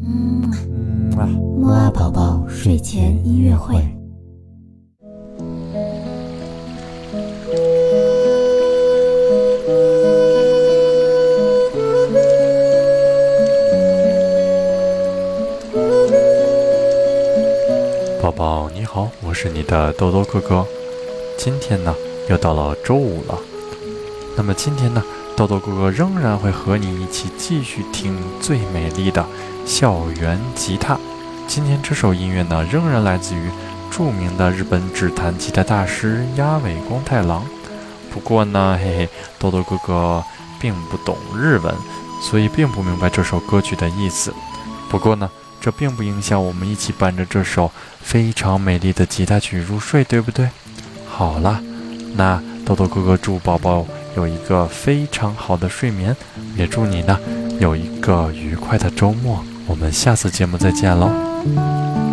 嗯啊，木啊宝宝睡前音乐会。宝宝你好，我是你的豆豆哥哥。今天呢，又到了周五了。那么今天呢，豆豆哥哥仍然会和你一起继续听最美丽的校园吉他。今天这首音乐呢，仍然来自于著名的日本指弹吉他大师鸭尾光太郎。不过呢，嘿嘿，豆豆哥哥并不懂日文，所以并不明白这首歌曲的意思。不过呢，这并不影响我们一起伴着这首非常美丽的吉他曲入睡，对不对？好了，那豆豆哥哥祝宝宝有一个非常好的睡眠，也祝你呢有一个愉快的周末。我们下次节目再见喽。